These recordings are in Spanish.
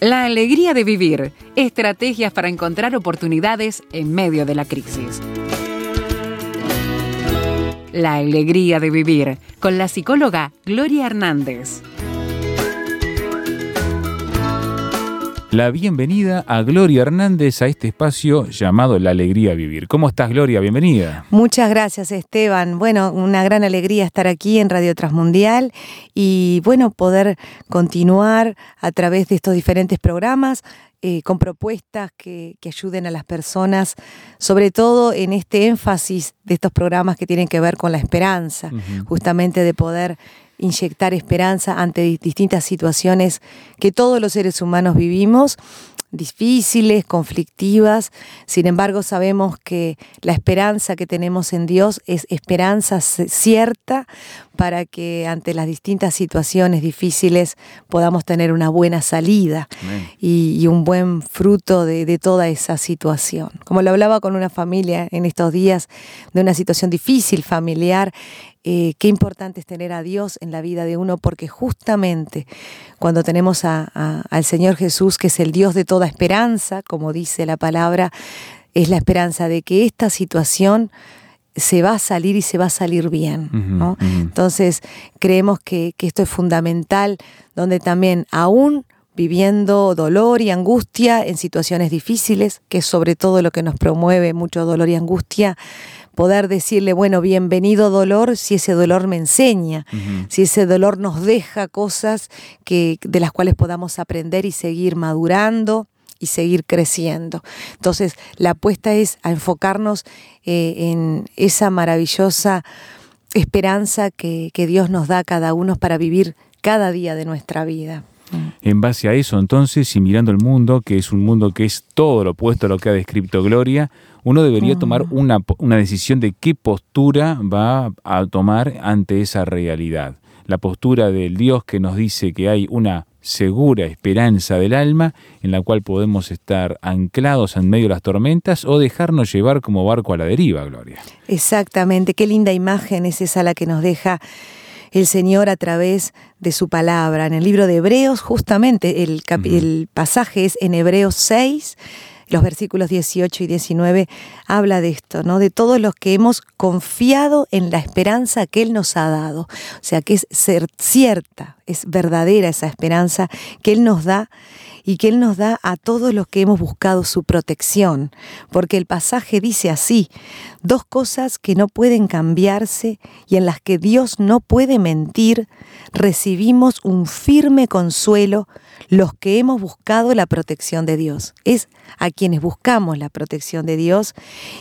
La alegría de vivir. Estrategias para encontrar oportunidades en medio de la crisis. La alegría de vivir con la psicóloga Gloria Hernández. La bienvenida a Gloria Hernández a este espacio llamado La Alegría Vivir. ¿Cómo estás, Gloria? Bienvenida. Muchas gracias, Esteban. Bueno, una gran alegría estar aquí en Radio Transmundial y, bueno, poder continuar a través de estos diferentes programas eh, con propuestas que, ayuden a las personas, sobre todo en este énfasis de estos programas que tienen que ver con la esperanza, justamente de poder inyectar esperanza ante distintas situaciones que todos los seres humanos vivimos difíciles, conflictivas. Sin embargo, sabemos que la esperanza que tenemos en Dios es esperanza cierta para que ante las distintas situaciones difíciles podamos tener una buena salida y, un buen fruto de, de, toda esa situación. Como lo hablaba con una familia en estos días de una situación difícil familiar, eh, qué importante es tener a Dios en la vida de uno, porque justamente cuando tenemos al Señor Jesús, que es el Dios de toda esperanza, como dice la palabra, es la esperanza de que esta situación se va a salir y se va a salir bien. Entonces, creemos que, que esto es fundamental, donde también aún viviendo dolor y angustia en situaciones difíciles, que es sobre todo lo que nos promueve mucho dolor y angustia, poder decirle, bueno, bienvenido dolor, si ese dolor me enseña, si ese dolor nos deja cosas que, de las cuales podamos aprender y seguir madurando y seguir creciendo. Entonces, la apuesta es a enfocarnos eh, en esa maravillosa esperanza que, que Dios nos da a cada uno para vivir cada día de nuestra vida. En base a eso, entonces, y mirando el mundo, que es un mundo que es todo lo opuesto a lo que ha descrito Gloria, uno debería tomar una, una decisión de qué postura va a tomar ante esa realidad. La postura del Dios que nos dice que hay una segura esperanza del alma en la cual podemos estar anclados en medio de las tormentas o dejarnos llevar como barco a la deriva, Gloria. Exactamente, qué linda imagen es esa la que nos deja el Señor a través de su palabra. En el libro de Hebreos, justamente el, el pasaje es en Hebreos 6, los versículos 18 y 19 habla de esto, ¿no? De todos los que hemos confiado en la esperanza que Él nos ha dado. O sea, que es ser cierta, es verdadera esa esperanza que Él nos da y que Él nos da a todos los que hemos buscado su protección, porque el pasaje dice así, dos cosas que no pueden cambiarse y en las que Dios no puede mentir, recibimos un firme consuelo los que hemos buscado la protección de Dios. Es a quienes buscamos la protección de Dios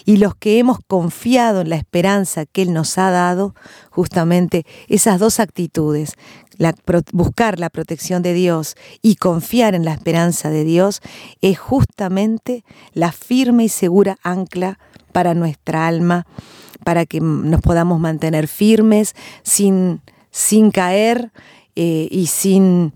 y los que hemos confiado en la esperanza que Él nos ha dado, justamente esas dos actitudes, buscar la protección de Dios y confiar en la esperanza de Dios es justamente la firme y segura ancla para nuestra alma, para que nos podamos mantener firmes sin, sin caer eh, y sin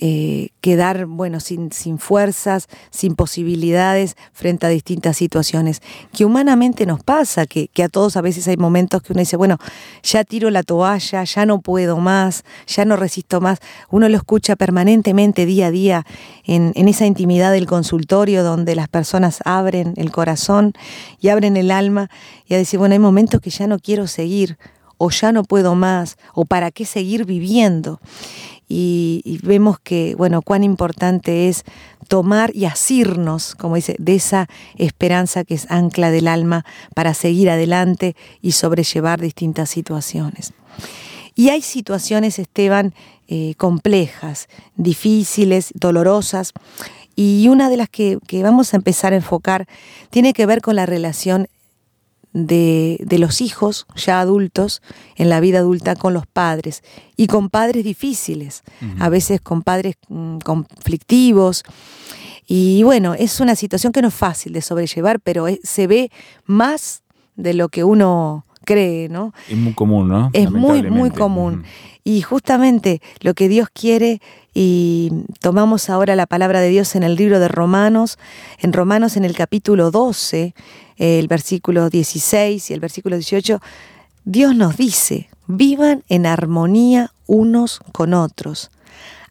eh, quedar, bueno, sin, sin fuerzas, sin posibilidades frente a distintas situaciones, que humanamente nos pasa, que, a todos a veces hay momentos que uno dice, bueno, ya tiro la toalla, ya no puedo más, ya no resisto más. Uno lo escucha permanentemente día a día en, en esa intimidad del consultorio donde las personas abren el corazón y abren el alma y a decir, bueno, hay momentos que ya no quiero seguir o ya no puedo más, o para qué seguir viviendo y, vemos que, bueno, cuán importante es tomar y asirnos, como dice, de esa esperanza que es ancla del alma para seguir adelante y sobrellevar distintas situaciones. Y hay situaciones, Esteban, eh, complejas, difíciles, dolorosas, y una de las que, que, vamos a empezar a enfocar tiene que ver con la relación de, de, los hijos ya adultos en la vida adulta con los padres y con padres difíciles, a veces con padres mm, conflictivos. Y bueno, es una situación que no es fácil de sobrellevar, pero se ve más de lo que uno cree, ¿no? Es muy común, ¿no? Es muy, muy común. Y justamente lo que Dios quiere, y tomamos ahora la palabra de Dios en el libro de Romanos, en Romanos en el capítulo 12, el versículo 16 y el versículo 18, Dios nos dice, vivan en armonía unos con otros.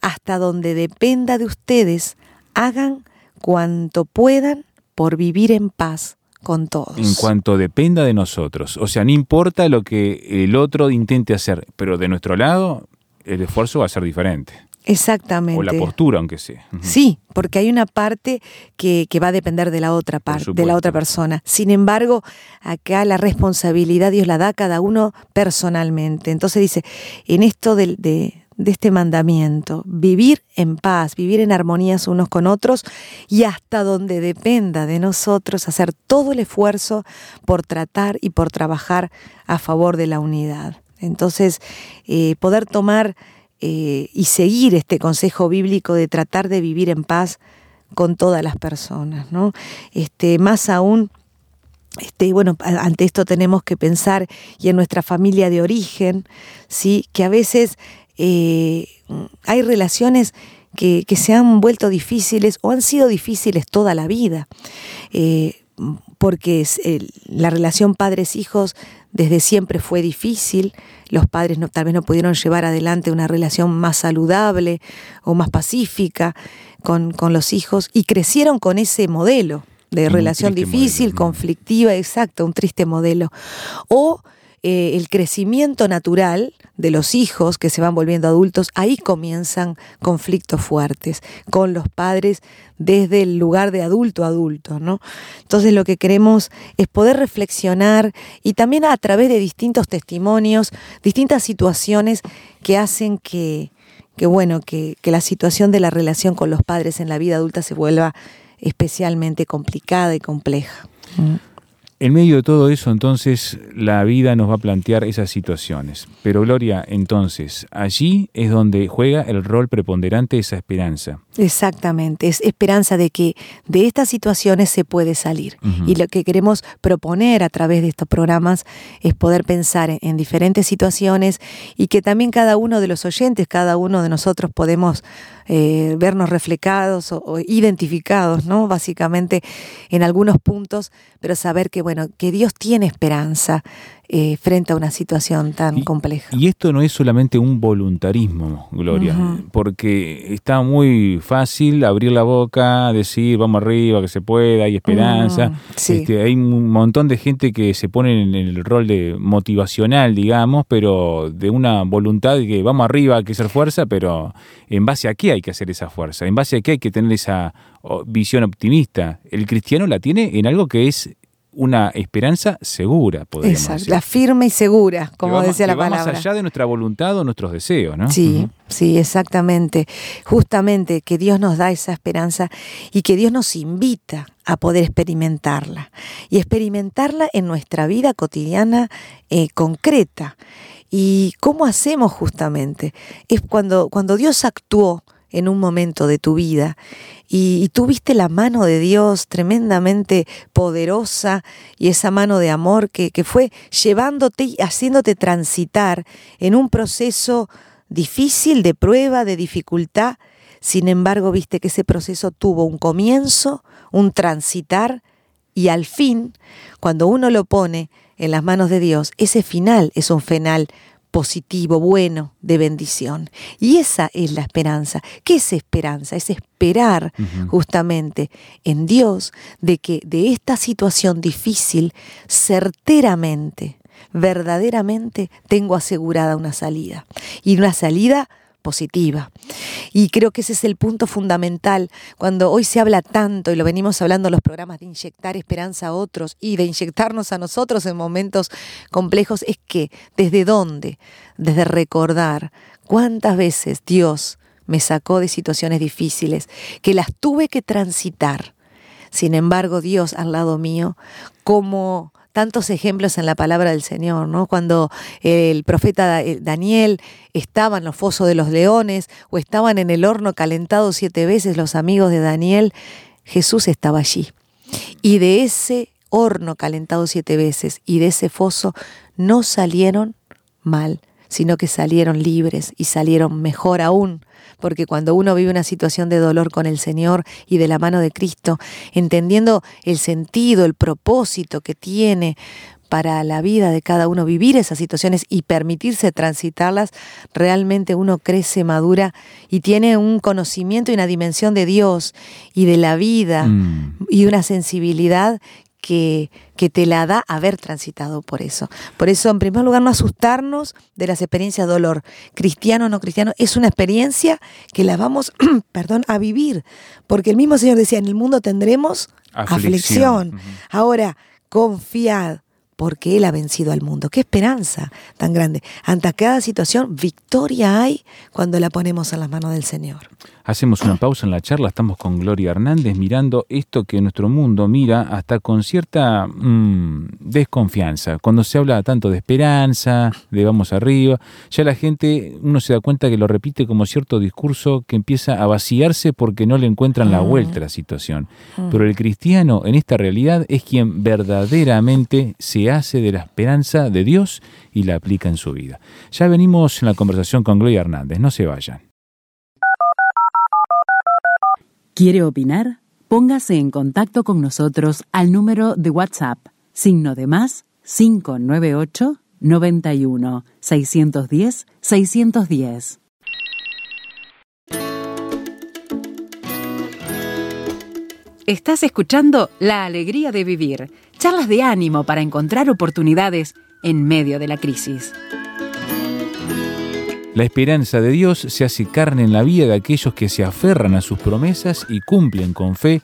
Hasta donde dependa de ustedes, hagan cuanto puedan por vivir en paz con todos. En cuanto dependa de nosotros. O sea, no importa lo que el otro intente hacer, pero de nuestro lado el esfuerzo va a ser diferente. Exactamente. O la postura, aunque sea. Sí, porque hay una parte que, va a depender de la otra parte, de la otra persona. Sin embargo, acá la responsabilidad Dios la da a cada uno personalmente. Entonces dice, en esto de, de, de este mandamiento, vivir en paz, vivir en armonías unos con otros y hasta donde dependa de nosotros hacer todo el esfuerzo por tratar y por trabajar a favor de la unidad. Entonces, eh, poder tomar eh, y seguir este consejo bíblico de tratar de vivir en paz con todas las personas, ¿no? Este, más aún, este, bueno, ante esto tenemos que pensar y en nuestra familia de origen, ¿sí? que a veces eh, hay relaciones que, se han vuelto difíciles o han sido difíciles toda la vida, eh, porque la relación padres-hijos desde siempre fue difícil, los padres no, tal vez no pudieron llevar adelante una relación más saludable o más pacífica con, con los hijos y crecieron con ese modelo de relación difícil, conflictiva, exacto, un triste modelo. O eh, el crecimiento natural de los hijos que se van volviendo adultos, ahí comienzan conflictos fuertes con los padres desde el lugar de adulto a adulto, ¿no? Entonces lo que queremos es poder reflexionar y también a través de distintos testimonios, distintas situaciones que hacen que, que bueno, que, que la situación de la relación con los padres en la vida adulta se vuelva especialmente complicada y compleja. En medio de todo eso, entonces, la vida nos va a plantear esas situaciones. Pero Gloria, entonces, allí es donde juega el rol preponderante esa esperanza. Exactamente, es esperanza de que de estas situaciones se puede salir. Y lo que queremos proponer a través de estos programas es poder pensar en, diferentes situaciones y que también cada uno de los oyentes, cada uno de nosotros podemos eh, vernos reflejados o, identificados, ¿no? Básicamente en algunos puntos, pero saber que, bueno, que Dios tiene esperanza eh, frente a una situación tan compleja. Y esto no es solamente un voluntarismo, Gloria, porque está muy fácil abrir la boca, decir vamos arriba, que se pueda, hay esperanza. Mm, este, hay un montón de gente que se pone en el rol de motivacional, digamos, pero de una voluntad de que vamos arriba, hay que ser fuerza, pero en base a qué hay que hacer esa fuerza, en base a qué hay que tener esa visión optimista. El cristiano la tiene en algo que es una esperanza segura, podríamos Exacto, La firme y segura, como decía la palabra. Más allá de nuestra voluntad o nuestros deseos, ¿no? Sí, sí, exactamente. Justamente que Dios nos da esa esperanza y que Dios nos invita a poder experimentarla. Y experimentarla en nuestra vida cotidiana eh, concreta. ¿Y cómo hacemos justamente? Es cuando, cuando Dios actuó en un momento de tu vida y, tuviste la mano de Dios tremendamente poderosa y esa mano de amor que, que fue llevándote y haciéndote transitar en un proceso difícil, de prueba, de dificultad. Sin embargo, viste que ese proceso tuvo un comienzo, un transitar y al fin, cuando uno lo pone en las manos de Dios, ese final es un final positivo, bueno, de bendición. Y esa es la esperanza. ¿Qué es esperanza? Es esperar justamente en Dios de que de esta situación difícil, certeramente, verdaderamente, tengo asegurada una salida. Y una salida positiva. Y creo que ese es el punto fundamental cuando hoy se habla tanto, y lo venimos hablando en los programas, de inyectar esperanza a otros y de inyectarnos a nosotros en momentos complejos, es que desde dónde, desde recordar cuántas veces Dios me sacó de situaciones difíciles, que las tuve que transitar. Sin embargo, Dios al lado mío, como tantos ejemplos en la palabra del Señor, ¿no? Cuando el profeta eh, Daniel estaba en los fosos de los leones o estaban en el horno calentado siete veces los amigos de Daniel, Jesús estaba allí. Y de ese horno calentado siete veces y de ese foso no salieron mal, sino que salieron libres y salieron mejor aún porque cuando uno vive una situación de dolor con el Señor y de la mano de Cristo, entendiendo el sentido, el propósito que tiene para la vida de cada uno, vivir esas situaciones y permitirse transitarlas, realmente uno crece, madura y tiene un conocimiento y una dimensión de Dios y de la vida Mm. y una sensibilidad que, que te la da haber transitado por eso. Por eso, en primer lugar, no asustarnos de las experiencias de dolor. Cristiano o no cristiano, es una experiencia que la vamos, perdón, a vivir. Porque el mismo Señor decía, en el mundo tendremos Aflicción. Ahora, confiad, porque Él ha vencido al mundo. Qué esperanza tan grande. Ante cada situación, victoria hay cuando la ponemos en las manos del Señor. Hacemos una pausa en la charla, estamos con Gloria Hernández mirando esto que nuestro mundo mira hasta con cierta mm, desconfianza. Cuando se habla tanto de esperanza, de vamos arriba, ya la gente, uno se da cuenta que lo repite como cierto discurso que empieza a vaciarse porque no le encuentran la vuelta a la situación. Pero el cristiano en esta realidad es quien verdaderamente se hace de la esperanza de Dios y la aplica en su vida. Ya venimos en la conversación con Gloria Hernández, no se vayan. ¿Quiere opinar? Póngase en contacto con nosotros al número de WhatsApp, signo de más 598 91 610 610. Estás escuchando La Alegría de Vivir, charlas de ánimo para encontrar oportunidades en medio de la crisis. La esperanza de Dios se hace carne en la vida de aquellos que se aferran a sus promesas y cumplen con fe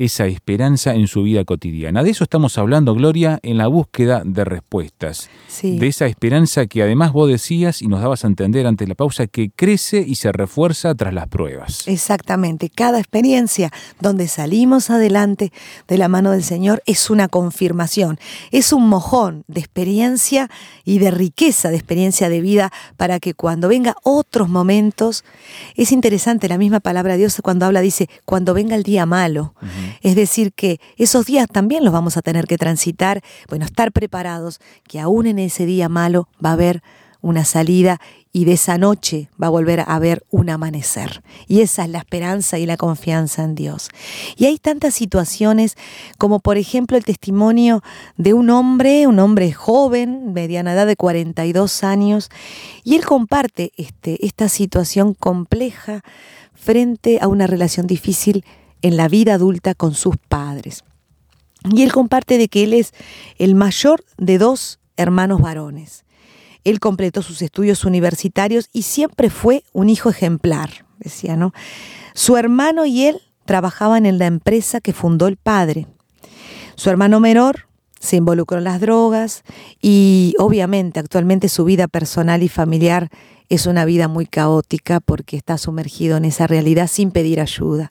esa esperanza en su vida cotidiana. De eso estamos hablando, Gloria, en la búsqueda de respuestas. Sí. De esa esperanza que además vos decías y nos dabas a entender antes de la pausa que crece y se refuerza tras las pruebas. Exactamente, cada experiencia donde salimos adelante de la mano del Señor es una confirmación, es un mojón de experiencia y de riqueza de experiencia de vida para que cuando venga otros momentos, es interesante la misma palabra de Dios cuando habla, dice, cuando venga el día malo, es decir, que esos días también los vamos a tener que transitar, bueno, estar preparados, que aún en ese día malo va a haber una salida y de esa noche va a volver a haber un amanecer. Y esa es la esperanza y la confianza en Dios. Y hay tantas situaciones como por ejemplo el testimonio de un hombre, un hombre joven, mediana edad de 42 años, y él comparte este, esta situación compleja frente a una relación difícil en la vida adulta con sus padres. Y él comparte de que él es el mayor de dos hermanos varones. Él completó sus estudios universitarios y siempre fue un hijo ejemplar, decía, ¿no? Su hermano y él trabajaban en la empresa que fundó el padre. Su hermano menor se involucró en las drogas y obviamente actualmente su vida personal y familiar es una vida muy caótica porque está sumergido en esa realidad sin pedir ayuda.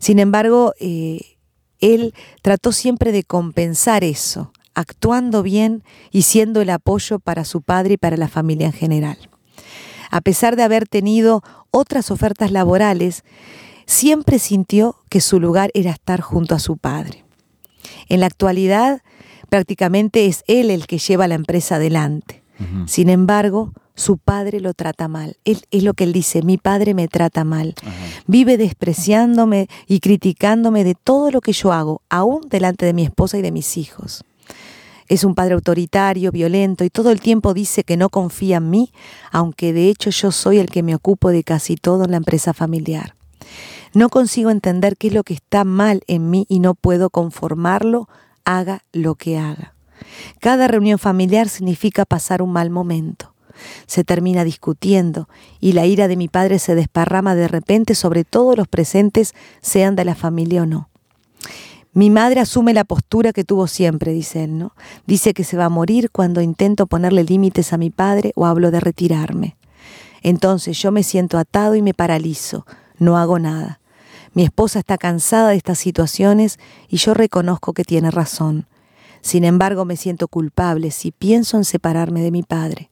Sin embargo, eh, él trató siempre de compensar eso, actuando bien y siendo el apoyo para su padre y para la familia en general. A pesar de haber tenido otras ofertas laborales, siempre sintió que su lugar era estar junto a su padre. En la actualidad, prácticamente es él el que lleva la empresa adelante. Sin embargo, su padre lo trata mal. Él, es lo que él dice, mi padre me trata mal. Ajá. Vive despreciándome y criticándome de todo lo que yo hago, aún delante de mi esposa y de mis hijos. Es un padre autoritario, violento y todo el tiempo dice que no confía en mí, aunque de hecho yo soy el que me ocupo de casi todo en la empresa familiar. No consigo entender qué es lo que está mal en mí y no puedo conformarlo, haga lo que haga. Cada reunión familiar significa pasar un mal momento. Se termina discutiendo y la ira de mi padre se desparrama de repente sobre todos los presentes, sean de la familia o no. Mi madre asume la postura que tuvo siempre, dice él, ¿no? Dice que se va a morir cuando intento ponerle límites a mi padre o hablo de retirarme. Entonces yo me siento atado y me paralizo, no hago nada. Mi esposa está cansada de estas situaciones y yo reconozco que tiene razón. Sin embargo, me siento culpable si pienso en separarme de mi padre.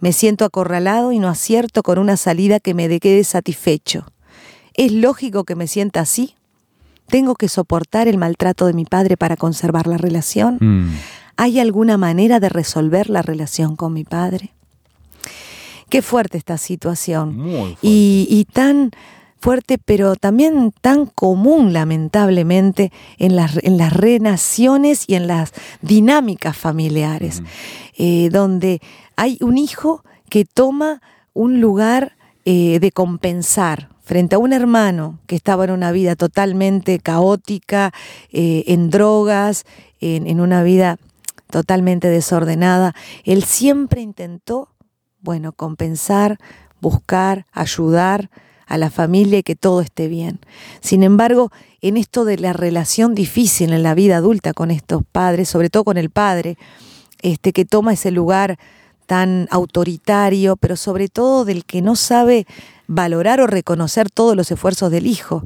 Me siento acorralado y no acierto con una salida que me quede satisfecho. ¿Es lógico que me sienta así? ¿Tengo que soportar el maltrato de mi padre para conservar la relación? Mm. ¿Hay alguna manera de resolver la relación con mi padre? Qué fuerte esta situación. Muy fuerte. Y, y tan, fuerte, pero también tan común, lamentablemente, en las, en las renaciones y en las dinámicas familiares, eh, donde hay un hijo que toma un lugar eh, de compensar frente a un hermano que estaba en una vida totalmente caótica, eh, en drogas, en, en una vida totalmente desordenada, él siempre intentó, bueno, compensar, buscar, ayudar, a la familia y que todo esté bien. Sin embargo, en esto de la relación difícil en la vida adulta con estos padres, sobre todo con el padre, este que toma ese lugar tan autoritario, pero sobre todo del que no sabe valorar o reconocer todos los esfuerzos del hijo.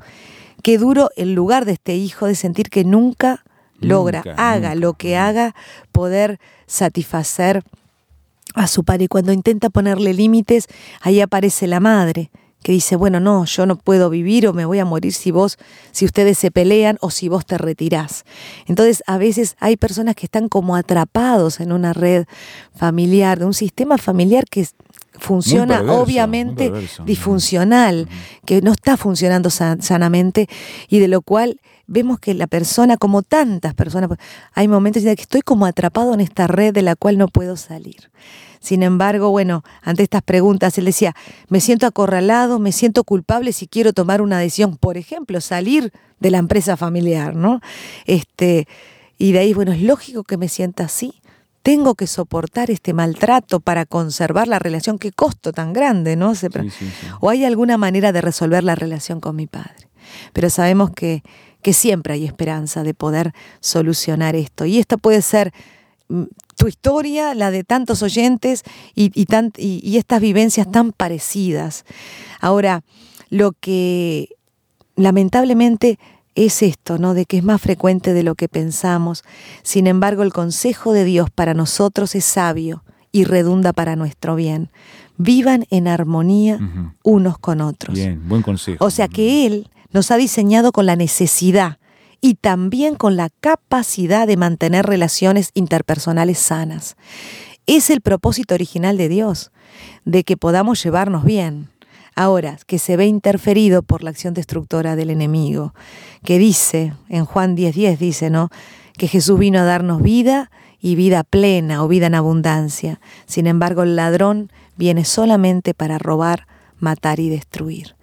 Qué duro el lugar de este hijo de sentir que nunca, logra, haga lo que haga, poder satisfacer a su padre. Y cuando intenta ponerle límites, ahí aparece la madre, que dice, bueno, no, yo no puedo vivir o me voy a morir si vos, si ustedes se pelean o si vos te retirás. Entonces, a veces hay personas que están como atrapados en una red familiar, de un sistema familiar que funciona obviamente disfuncional, que no está funcionando sanamente y de lo cual vemos que la persona, como tantas personas, hay momentos en que estoy como atrapado en esta red de la cual no puedo salir. Sin embargo, bueno, ante estas preguntas, él decía, me siento acorralado, me siento culpable si quiero tomar una decisión, por ejemplo, salir de la empresa familiar, ¿no? Este, y de ahí, bueno, es lógico que me sienta así. Tengo que soportar este maltrato para conservar la relación. Qué costo tan grande, ¿no? O hay alguna manera de resolver la relación con mi padre. Pero sabemos que, que siempre hay esperanza de poder solucionar esto. Y esto puede ser tu historia, la de tantos oyentes y, y, estas vivencias tan parecidas. Ahora, lo que lamentablemente es esto, ¿no? De que es más frecuente de lo que pensamos. Sin embargo, el consejo de Dios para nosotros es sabio y redunda para nuestro bien. Vivan en armonía unos con otros. Bien, buen consejo. O sea que Él nos ha diseñado con la necesidad y también con la capacidad de mantener relaciones interpersonales sanas. Es el propósito original de Dios, de que podamos llevarnos bien. Ahora, que se ve interferido por la acción destructora del enemigo, que dice, en Juan 10:10 dice, ¿no? Que Jesús vino a darnos vida y vida plena o vida en abundancia. Sin embargo, el ladrón viene solamente para robar, matar y destruir.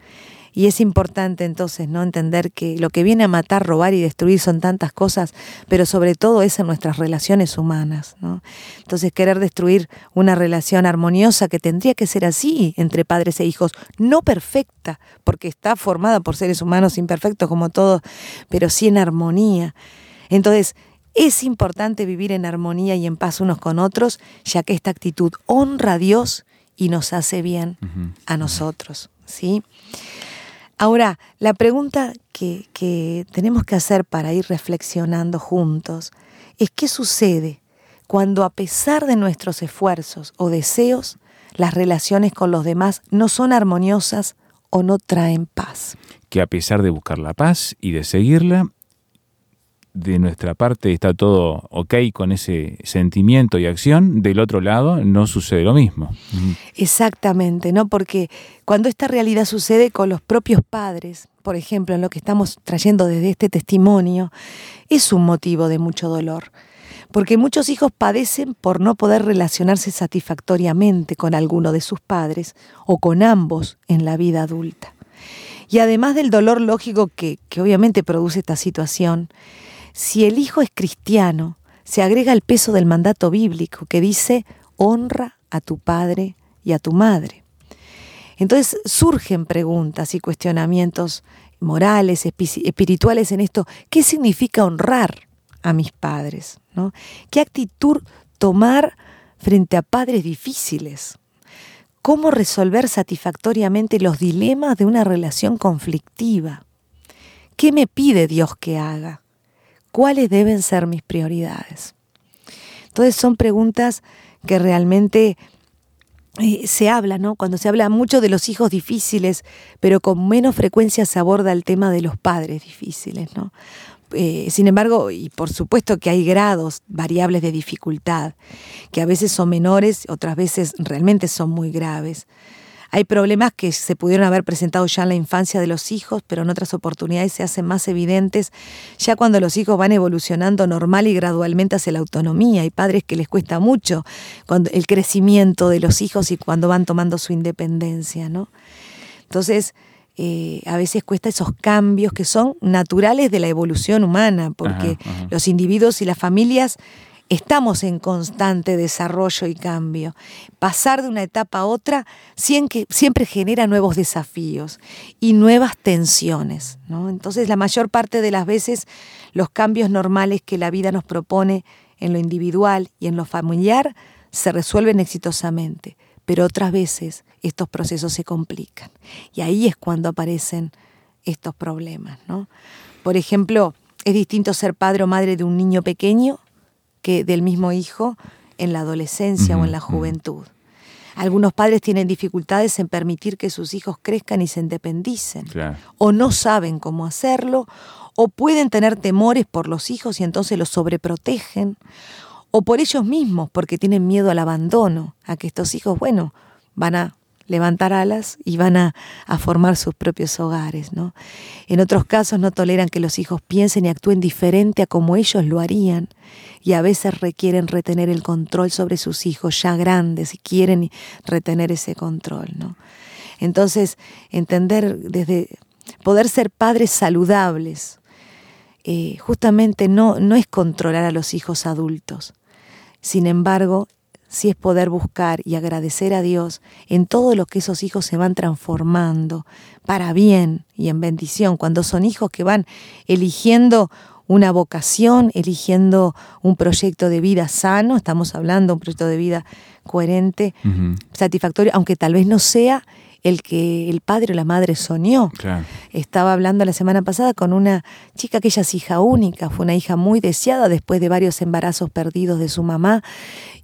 Y es importante entonces no entender que lo que viene a matar, robar y destruir son tantas cosas, pero sobre todo es en nuestras relaciones humanas. ¿no? Entonces querer destruir una relación armoniosa que tendría que ser así entre padres e hijos, no perfecta, porque está formada por seres humanos imperfectos como todos, pero sí en armonía. Entonces, es importante vivir en armonía y en paz unos con otros, ya que esta actitud honra a Dios y nos hace bien a nosotros. ¿sí? Ahora, la pregunta que, tenemos que hacer para ir reflexionando juntos es qué sucede cuando a pesar de nuestros esfuerzos o deseos, las relaciones con los demás no son armoniosas o no traen paz. Que a pesar de buscar la paz y de seguirla, de nuestra parte está todo ok con ese sentimiento y acción, del otro lado no sucede lo mismo. Exactamente, ¿no? Porque cuando esta realidad sucede con los propios padres, por ejemplo, en lo que estamos trayendo desde este testimonio, es un motivo de mucho dolor. Porque muchos hijos padecen por no poder relacionarse satisfactoriamente con alguno de sus padres o con ambos en la vida adulta. Y además del dolor lógico que, que obviamente produce esta situación, si el hijo es cristiano, se agrega el peso del mandato bíblico que dice, honra a tu padre y a tu madre. Entonces surgen preguntas y cuestionamientos morales, espirituales en esto. ¿Qué significa honrar a mis padres? ¿no? ¿Qué actitud tomar frente a padres difíciles? ¿Cómo resolver satisfactoriamente los dilemas de una relación conflictiva? ¿Qué me pide Dios que haga? Cuáles deben ser mis prioridades. Entonces son preguntas que realmente eh, se habla, ¿no? Cuando se habla mucho de los hijos difíciles, pero con menos frecuencia se aborda el tema de los padres difíciles, ¿no? Eh, sin embargo, y por supuesto que hay grados variables de dificultad, que a veces son menores, otras veces realmente son muy graves. Hay problemas que se pudieron haber presentado ya en la infancia de los hijos, pero en otras oportunidades se hacen más evidentes ya cuando los hijos van evolucionando normal y gradualmente hacia la autonomía. Hay padres que les cuesta mucho cuando, el crecimiento de los hijos y cuando van tomando su independencia, ¿no? Entonces, eh, a veces cuesta esos cambios que son naturales de la evolución humana, porque los individuos y las familias estamos en constante desarrollo y cambio. Pasar de una etapa a otra siempre, genera nuevos desafíos y nuevas tensiones. Entonces, la mayor parte de las veces, los cambios normales que la vida nos propone en lo individual y en lo familiar se resuelven exitosamente, pero otras veces estos procesos se complican. Y ahí es cuando aparecen estos problemas. Por ejemplo, es distinto ser padre o madre de un niño pequeño que del mismo hijo en la adolescencia o en la juventud. Algunos padres tienen dificultades en permitir que sus hijos crezcan y se independicen, o no saben cómo hacerlo, o pueden tener temores por los hijos y entonces los sobreprotegen, o por ellos mismos porque tienen miedo al abandono, a que estos hijos, bueno, van a levantar alas y van a, formar sus propios hogares. ¿no? En otros casos no toleran que los hijos piensen y actúen diferente a como ellos lo harían y a veces requieren retener el control sobre sus hijos ya grandes y quieren retener ese control. ¿no? Entonces, entender desde poder ser padres saludables, eh, justamente no, no es controlar a los hijos adultos. Sin embargo, si es poder buscar y agradecer a Dios en todo lo que esos hijos se van transformando para bien y en bendición, cuando son hijos que van eligiendo una vocación, eligiendo un proyecto de vida sano, estamos hablando de un proyecto de vida coherente, satisfactorio, aunque tal vez no sea el que el padre o la madre soñó. Estaba hablando la semana pasada con una chica que ella es hija única, fue una hija muy deseada después de varios embarazos perdidos de su mamá.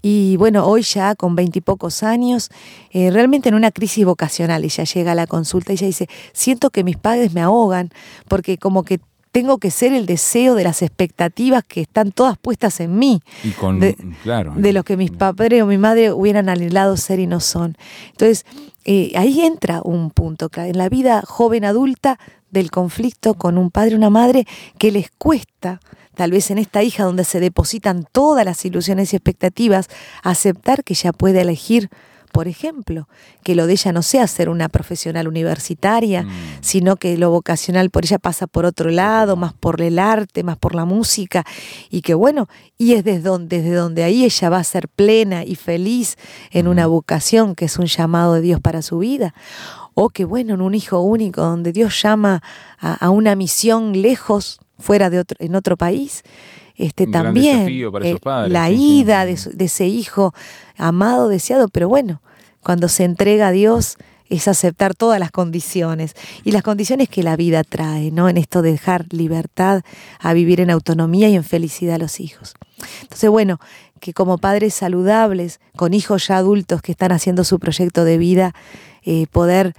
Y bueno, hoy ya con veintipocos años, eh, realmente en una crisis vocacional, ella llega a la consulta y ella dice, siento que mis padres me ahogan porque como que tengo que ser el deseo de las expectativas que están todas puestas en mí. Y con, de, claro. de lo que mis padres o mi madre hubieran anhelado ser y no son. Entonces, eh, ahí entra un punto, en la vida joven adulta del conflicto con un padre o una madre que les cuesta, tal vez en esta hija donde se depositan todas las ilusiones y expectativas, aceptar que ella puede elegir por ejemplo, que lo de ella no sea ser una profesional universitaria, mm. sino que lo vocacional por ella pasa por otro lado, más por el arte, más por la música, y que bueno, y es desde donde, desde donde ahí ella va a ser plena y feliz en una mm. vocación que es un llamado de Dios para su vida. O que bueno, en un hijo único, donde Dios llama a, una misión lejos, fuera de otro, en otro país, este, también eh, la ida de, ese hijo amado, deseado, pero bueno, cuando se entrega a Dios es aceptar todas las condiciones y las condiciones que la vida trae, ¿no? En esto de dejar libertad a vivir en autonomía y en felicidad a los hijos. Entonces, bueno, que como padres saludables, con hijos ya adultos que están haciendo su proyecto de vida, eh, poder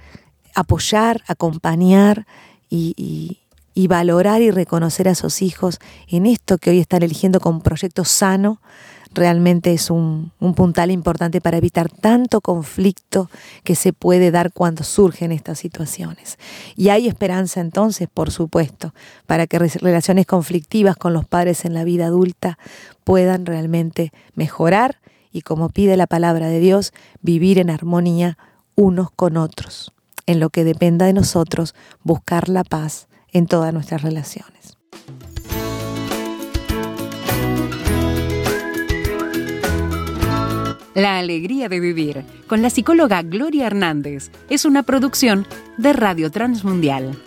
apoyar, acompañar y y valorar y reconocer a esos hijos en esto que hoy están eligiendo con proyecto sano, realmente es un, puntal importante para evitar tanto conflicto que se puede dar cuando surgen estas situaciones. Y hay esperanza entonces, por supuesto, para que relaciones conflictivas con los padres en la vida adulta puedan realmente mejorar y, como pide la palabra de Dios, vivir en armonía unos con otros. En lo que dependa de nosotros, buscar la paz en todas nuestras relaciones. La alegría de vivir con la psicóloga Gloria Hernández es una producción de Radio Transmundial.